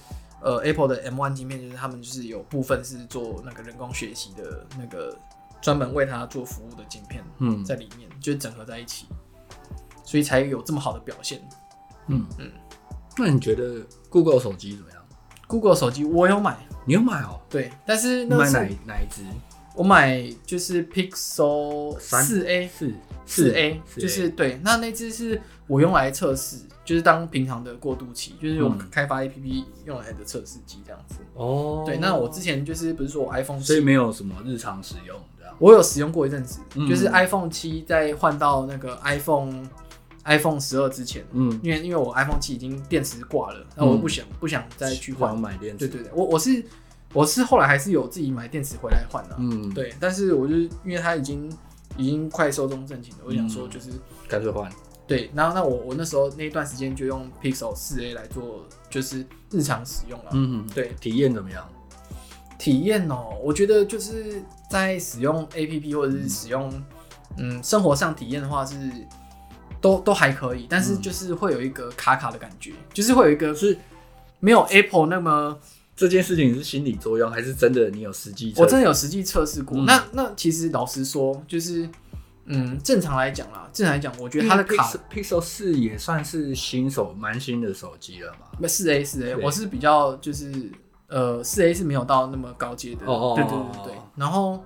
Speaker 1: 呃，Apple 的 M1 晶片，就是他们就是有部分是做那个人工学习的那个专门为他做服务的晶片，嗯，在里面就是整合在一起，所以才有这么好的表现。
Speaker 2: 嗯嗯，那你觉得 Google 手机怎么样
Speaker 1: ？Google 手机我有买，
Speaker 2: 你有买哦？
Speaker 1: 对，但是那
Speaker 2: 买哪哪一只？
Speaker 1: 我买就是 Pixel 四 A
Speaker 2: 四
Speaker 1: 四 A，就是对，那那只是我用来测试，就是当平常的过渡期，就是用开发 APP 用来的测试机这样子。哦，对，那我之前就是不是说我 iPhone 七，
Speaker 2: 所以没有什么日常使用这样。
Speaker 1: 我有使用过一阵子，就是 iPhone 七再换到那个 iPhone。iPhone 十二之前，嗯，因为因为我 iPhone 七已经电池挂了，那、嗯、我不想不想再去换
Speaker 2: 买电池。
Speaker 1: 对对对，我我是我是后来还是有自己买电池回来换的，嗯，对。但是我就因为它已经已经快寿终正寝了，我想说就是
Speaker 2: 干脆换。
Speaker 1: 对，然后那我我那时候那一段时间就用 Pixel 四 A 来做，就是日常使用了。嗯嗯，对，
Speaker 2: 体验怎么样？
Speaker 1: 体验哦、喔，我觉得就是在使用 APP 或者是使用嗯，嗯生活上体验的话是。都都还可以，但是就是会有一个卡卡的感觉，嗯、就是会有一个是没有 Apple 那么
Speaker 2: 这件事情是心理作用还是真的？你有实际？
Speaker 1: 我真的有实际测试过。嗯、那那其实老实说，就是嗯，正常来讲啦，正常来讲，我觉得它的卡
Speaker 2: Pixel 四也算是新手蛮新的手机了嘛。
Speaker 1: 那四 A 四 A，我是比较就是呃四 A 是没有到那么高阶的。哦哦，对对对对，然后。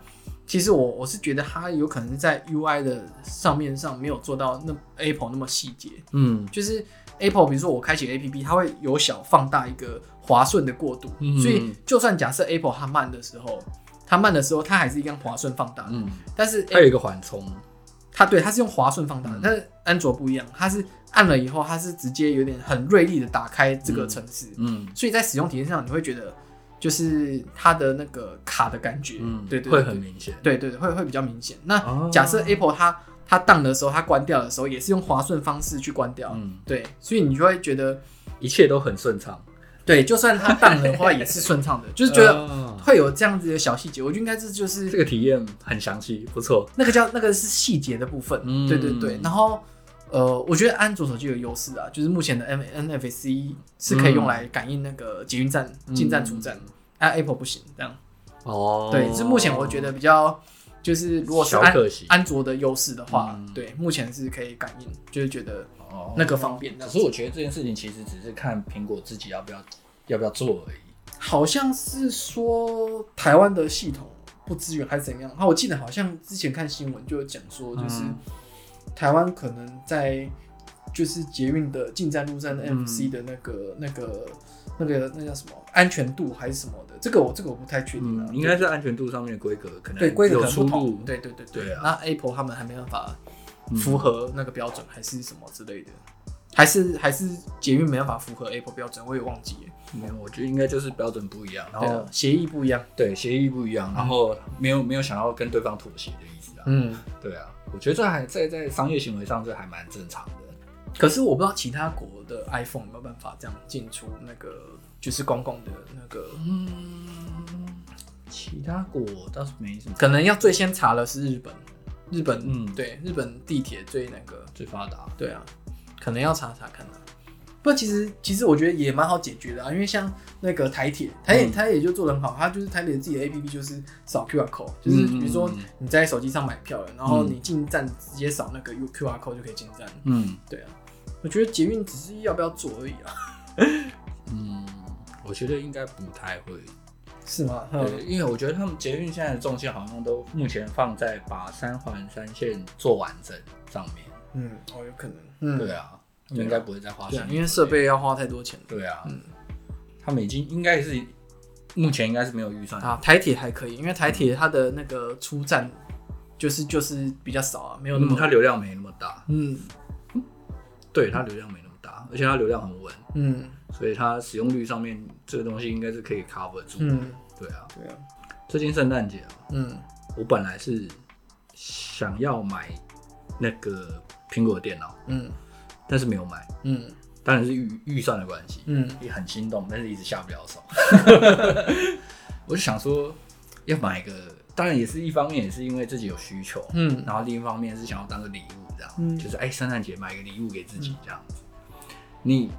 Speaker 1: 其实我我是觉得它有可能是在 UI 的上面上没有做到那 Apple 那么细节，嗯，就是 Apple 比如说我开启 APP，它会由小放大一个滑顺的过渡，嗯、所以就算假设 Apple 它慢的时候，它慢的时候它还是一样滑顺放大，嗯，但是
Speaker 2: 它有一个缓冲，
Speaker 1: 它对它是用滑顺放大的，嗯、但是安卓不一样，它是按了以后它是直接有点很锐利的打开这个程式，嗯，所以在使用体验上你会觉得。就是它的那个卡的感觉，嗯，对对，
Speaker 2: 会很明显，
Speaker 1: 对对对，会会比较明显。那假设 Apple 它它当的时候，它关掉的时候，也是用滑顺方式去关掉，嗯，对，所以你就会觉得
Speaker 2: 一切都很顺畅。
Speaker 1: 对，就算它当的话，也是顺畅的，(laughs) 就是觉得会有这样子的小细节。我觉得应该是就是
Speaker 2: 这个体验很详细，不错。
Speaker 1: 那个叫那个是细节的部分，嗯，对对对。然后。呃，我觉得安卓手机有优势啊，就是目前的 NFC 是可以用来感应那个捷运站进站出站，啊 Apple 不行这样。哦，对，是目前我觉得比较就是如果是安安卓的优势的话，对，目前是可以感应，就是觉得那个方便。
Speaker 2: 可是我觉得这件事情其实只是看苹果自己要不要要不要做而已。
Speaker 1: 好像是说台湾的系统不支援还是怎样？那我记得好像之前看新闻就有讲说就是。台湾可能在就是捷运的进站入站的 NFC 的那个、嗯、那个那个那叫什么安全度还是什么的，这个我这个我不太确定啊。
Speaker 2: 嗯、应该是安全度上面的规格可能
Speaker 1: 对规格出入，对对对对。那 Apple 他们还没办法符合那个标准，还是什么之类的，嗯、还是还是捷运没办法符合 Apple 标准，我也忘记了。
Speaker 2: 没有，我觉得应该就是标准不一样，然后
Speaker 1: 协议不一样。
Speaker 2: 对，协议不一样，然后没有没有想要跟对方妥协的意思啊。嗯，对啊。我觉得这还在在商业行为上，这还蛮正常的。
Speaker 1: 可是我不知道其他国的 iPhone 有没有办法这样进出那个就是公共的那个。嗯，
Speaker 2: 其他国倒是没什么。
Speaker 1: 可能要最先查的是日本。日本，嗯，对，日本地铁最那个
Speaker 2: 最发达。
Speaker 1: 对啊，可能要查查看啊。不，其实其实我觉得也蛮好解决的啊，因为像那个台铁，台铁台铁也就做得很好，它就是台铁自己的 APP 就是扫 QR code，就是比如说你在手机上买票了，然后你进站直接扫那个 U QR code 就可以进站。嗯，对啊，我觉得捷运只是要不要做而已啊。(laughs)
Speaker 2: 嗯，我觉得应该不太会，
Speaker 1: 是吗？
Speaker 2: 对，因为我觉得他们捷运现在的重心好像都目前放在把三环三线做完整上面。
Speaker 1: 嗯，哦，有可能。嗯，
Speaker 2: 对啊。应该不会再花钱，
Speaker 1: 因为设备要花太多钱。
Speaker 2: 对啊，嗯，他们已经应该是目前应该是没有预算
Speaker 1: 啊。台铁还可以，因为台铁它的那个出站就是就是比较少啊，没有那么
Speaker 2: 它流量没那么大。嗯，对，它流量没那么大，而且它流量很稳。嗯，所以它使用率上面这个东西应该是可以 cover 住。嗯，对啊，对啊。最近圣诞节啊，嗯，我本来是想要买那个苹果电脑，嗯。但是没有买，嗯，当然是预预算的关系，嗯，也很心动，但是一直下不了手。(laughs) 我就想说要买一个，当然也是一方面也是因为自己有需求，嗯，然后另一方面是想要当个礼物这样，嗯，就是哎，圣诞节买个礼物给自己这样子。嗯、你，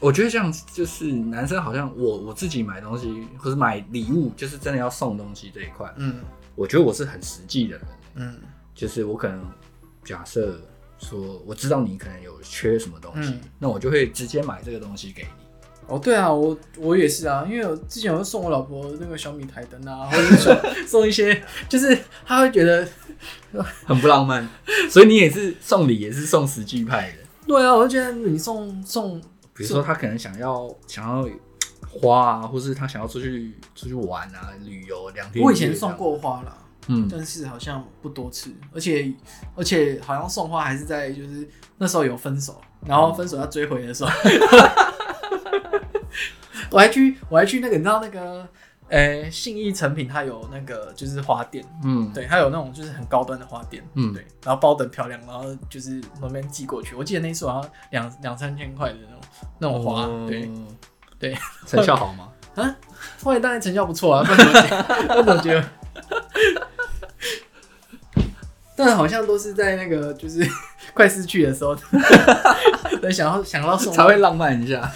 Speaker 2: 我觉得这样就是男生好像我我自己买东西或者买礼物，就是真的要送东西这一块，嗯，我觉得我是很实际的人，嗯，就是我可能假设。说我知道你可能有缺什么东西，嗯、那我就会直接买这个东西给你。
Speaker 1: 哦，对啊，我我也是啊，因为我之前有送我老婆那个小米台灯啊，(laughs) 或者送送一些，就是她会觉得
Speaker 2: 很不浪漫，所以你也是送礼也是送实际派的。
Speaker 1: 对啊，我就觉得你送送，
Speaker 2: 比如说他可能想要想要花啊，或是他想要出去出去玩啊，旅游两天。
Speaker 1: 我以前送过花了。嗯，但是好像不多次，而且而且好像送花还是在就是那时候有分手，然后分手要追回的时候，(laughs) 我还去我还去那个你知道那个呃信义诚品，它有那个就是花店，嗯，对，它有那种就是很高端的花店，嗯，对，然后包的很漂亮，然后就是那边寄过去，我记得那次好像两两三千块的那种那种花，哦、对对，
Speaker 2: 成效好吗？(laughs)
Speaker 1: 啊，后来当然成效不错啊？我怎么觉得？(laughs) 但好像都是在那个就是 (laughs) 快失去的时候，(laughs) 对，想要想要送
Speaker 2: 才会浪漫一下。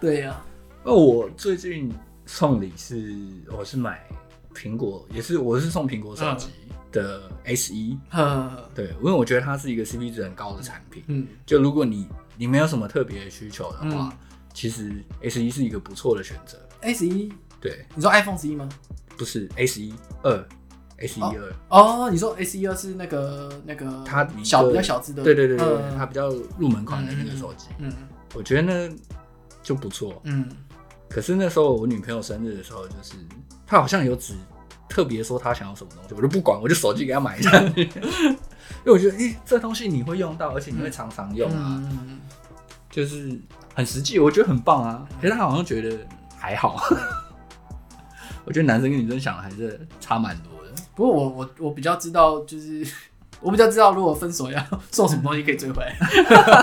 Speaker 1: 对呀、啊，
Speaker 2: 那我最近送礼是我是买苹果，也是我是送苹果手机的 S 一。嗯，对，因为我觉得它是一个 CP 值很高的产品。嗯，就如果你你没有什么特别的需求的话，嗯、其实 S 一是一个不错的选择。
Speaker 1: S 一，
Speaker 2: 对，
Speaker 1: 你说 iPhone 十一吗？
Speaker 2: 不是 S 一二。S 一二。
Speaker 1: 哦，你说 S 一二是那个那个它小比较小只的，
Speaker 2: 对对对对，它比较入门款的那个手机，嗯，我觉得呢就不错，嗯，可是那时候我女朋友生日的时候，就是她好像有只特别说她想要什么东西，我就不管，我就手机给她买一下，(laughs) 因为我觉得诶，这东西你会用到，而且你会常常用啊，就是很实际，我觉得很棒啊。可是她好像觉得还好，(laughs) 我觉得男生跟女生想的还是差蛮多。
Speaker 1: 不过我我我比较知道，就是 (laughs) 我比较知道，如果分手要送什么东西可以追回来。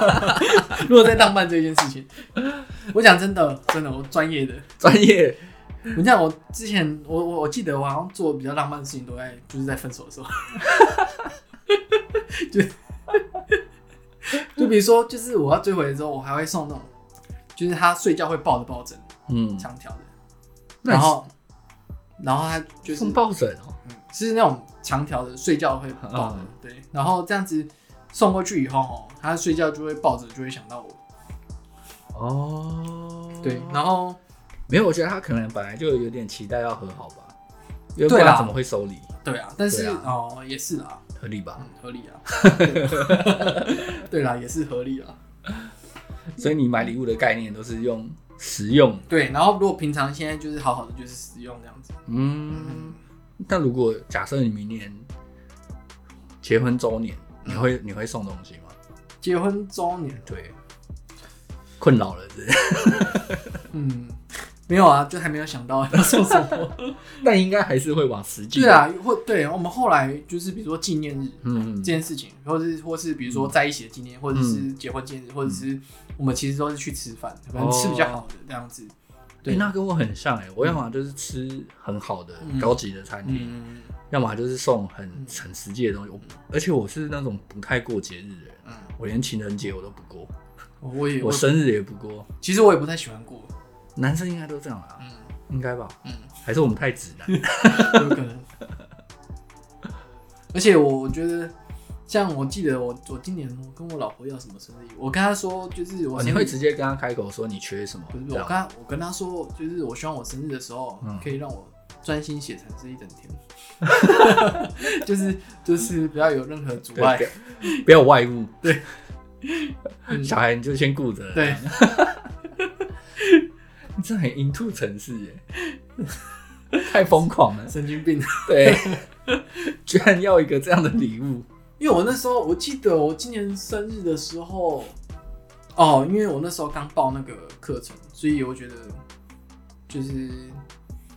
Speaker 1: (laughs) 如果在浪漫这件事情，我讲真的，真的，我专业的
Speaker 2: 专业。
Speaker 1: 你像我之前，我我我记得我好像做比较浪漫的事情，都在就是在分手的时候。(laughs) 就就比如说，就是我要追回的时候，我还会送那种，就是他睡觉会抱的抱枕，嗯，长条的。然后，然后他就是
Speaker 2: 送抱枕哦。
Speaker 1: 是那种长条的，睡觉会抱的，嗯、对。然后这样子送过去以后，哦，他睡觉就会抱着，就会想到我。哦，对。然后
Speaker 2: 没有，我觉得他可能本来就有点期待要和好吧。因为不然怎么会收礼？
Speaker 1: 对啊，但是啊哦，也是啊，
Speaker 2: 合理吧？
Speaker 1: 嗯、合理啊。(laughs) 对啦，也是合理啊。
Speaker 2: 所以你买礼物的概念都是用实用。
Speaker 1: 对，然后如果平常现在就是好好的，就是实用这样子。嗯。嗯
Speaker 2: 但如果假设你明年结婚周年，你会、嗯、你会送东西吗？
Speaker 1: 结婚周年，
Speaker 2: 对，困扰了是不是？(laughs)
Speaker 1: 嗯，没有啊，就还没有想到要送什么。(laughs)
Speaker 2: 但应该还是会往实际。
Speaker 1: 对啊，或对我们后来就是比如说纪念日，嗯，这件事情，或是或是比如说在一起的纪念，或者是结婚纪念日，或者是我们其实都是去吃饭，可能吃比较好的这样子。
Speaker 2: 对，那跟我很像哎，我要么就是吃很好的高级的餐厅，要么就是送很很实际的东西。我而且我是那种不太过节日的人，我连情人节我都不过。
Speaker 1: 我也
Speaker 2: 我生日也不过。
Speaker 1: 其实我也不太喜欢过。
Speaker 2: 男生应该都这样啊。嗯，应该吧。嗯，还是我们太直男。(laughs)
Speaker 1: 有可能。而且我我觉得，像我记得我我今年我跟我老婆要什么生日礼物，我跟她说就是我、哦、
Speaker 2: 你会直接跟她开口说你缺什么？
Speaker 1: 不是，我跟她我跟她说就是我希望我生日的时候可以让我专心写程式一整天，嗯、(laughs) 就是就是不要有任何阻碍，
Speaker 2: 不要有外物。(laughs)
Speaker 1: 对，(laughs)
Speaker 2: 小孩你就先顾着。
Speaker 1: 对，
Speaker 2: 你这很 into 城市耶，太疯狂了，
Speaker 1: 神经病。
Speaker 2: 对。居然要一个这样的礼物，
Speaker 1: 因为我那时候我记得我今年生日的时候，哦，因为我那时候刚报那个课程，所以我觉得就是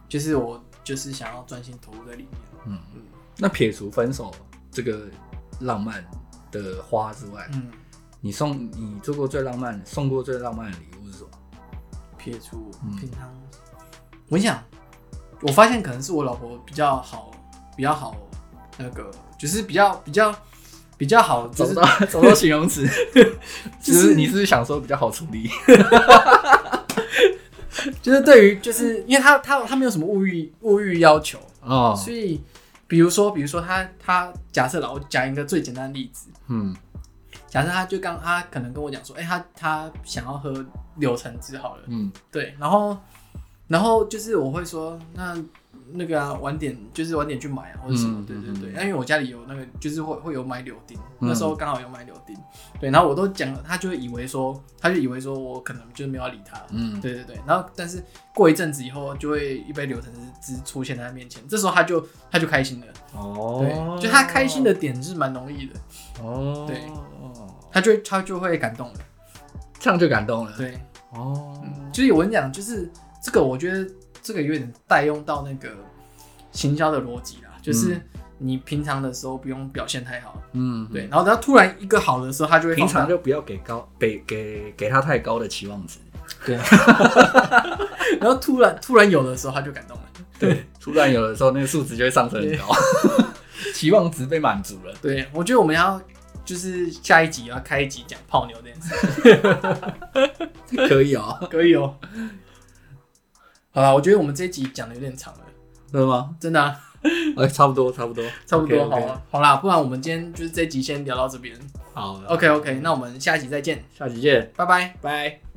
Speaker 1: 就是我就是想要专心投入在里面。嗯
Speaker 2: 嗯。那撇除分手这个浪漫的花之外，嗯，你送你做过最浪漫、送过最浪漫的礼物是什么？
Speaker 1: 撇除平常，嗯、我想我发现可能是我老婆比较好。比较好，那个就是比较比较比较好，找到 (laughs)
Speaker 2: 找到形容词，(laughs) 就是你是想说比较好处理，(laughs)
Speaker 1: 就是对于就是因为他他他没有什么物欲物欲要求哦，所以比如说比如说他他假设了，我讲一个最简单的例子，嗯，假设他就刚他可能跟我讲说，哎、欸，他他想要喝柳橙汁好了，嗯，对，然后然后就是我会说那。那个啊，晚点就是晚点去买啊，或者什么，嗯、对对对。因为我家里有那个，就是会会有买柳丁，嗯、那时候刚好有买柳丁，对。然后我都讲了，他就会以为说，他就以为说我可能就是没有要理他，嗯，对对对。然后但是过一阵子以后，就会一杯柳橙汁出现在他面前，这时候他就他就开心了，哦，对，就他开心的点是蛮容易的，哦，对，他就他就会感动了，
Speaker 2: 这样就感动了，
Speaker 1: 对，哦，就是我跟你讲，就是这个，我觉得。这个有点代用到那个行销的逻辑啦，就是你平常的时候不用表现太好，嗯，对，然后他突然一个好的时候，他就会
Speaker 2: 平常就不要给高，给给给他太高的期望值，
Speaker 1: 对，(laughs) 然后突然突然有的时候他就感动了，
Speaker 2: 对，突然有的时候那个数值就会上升很高，(laughs) 期望值被满足了，
Speaker 1: 对，我觉得我们要就是下一集要开一集讲泡妞这件事，(laughs)
Speaker 2: 可以哦，
Speaker 1: 可以哦。好了，我觉得我们这一集讲的有点长了，
Speaker 2: 真的吗？
Speaker 1: 真的啊，(laughs)
Speaker 2: 哎，差不多，差不多，
Speaker 1: 差不多.好了，好啦，不然我们今天就是这一集先聊到这边。
Speaker 2: 好的
Speaker 1: ，OK OK，那我们下一集再见，
Speaker 2: 下集见，
Speaker 1: 拜拜，
Speaker 2: 拜。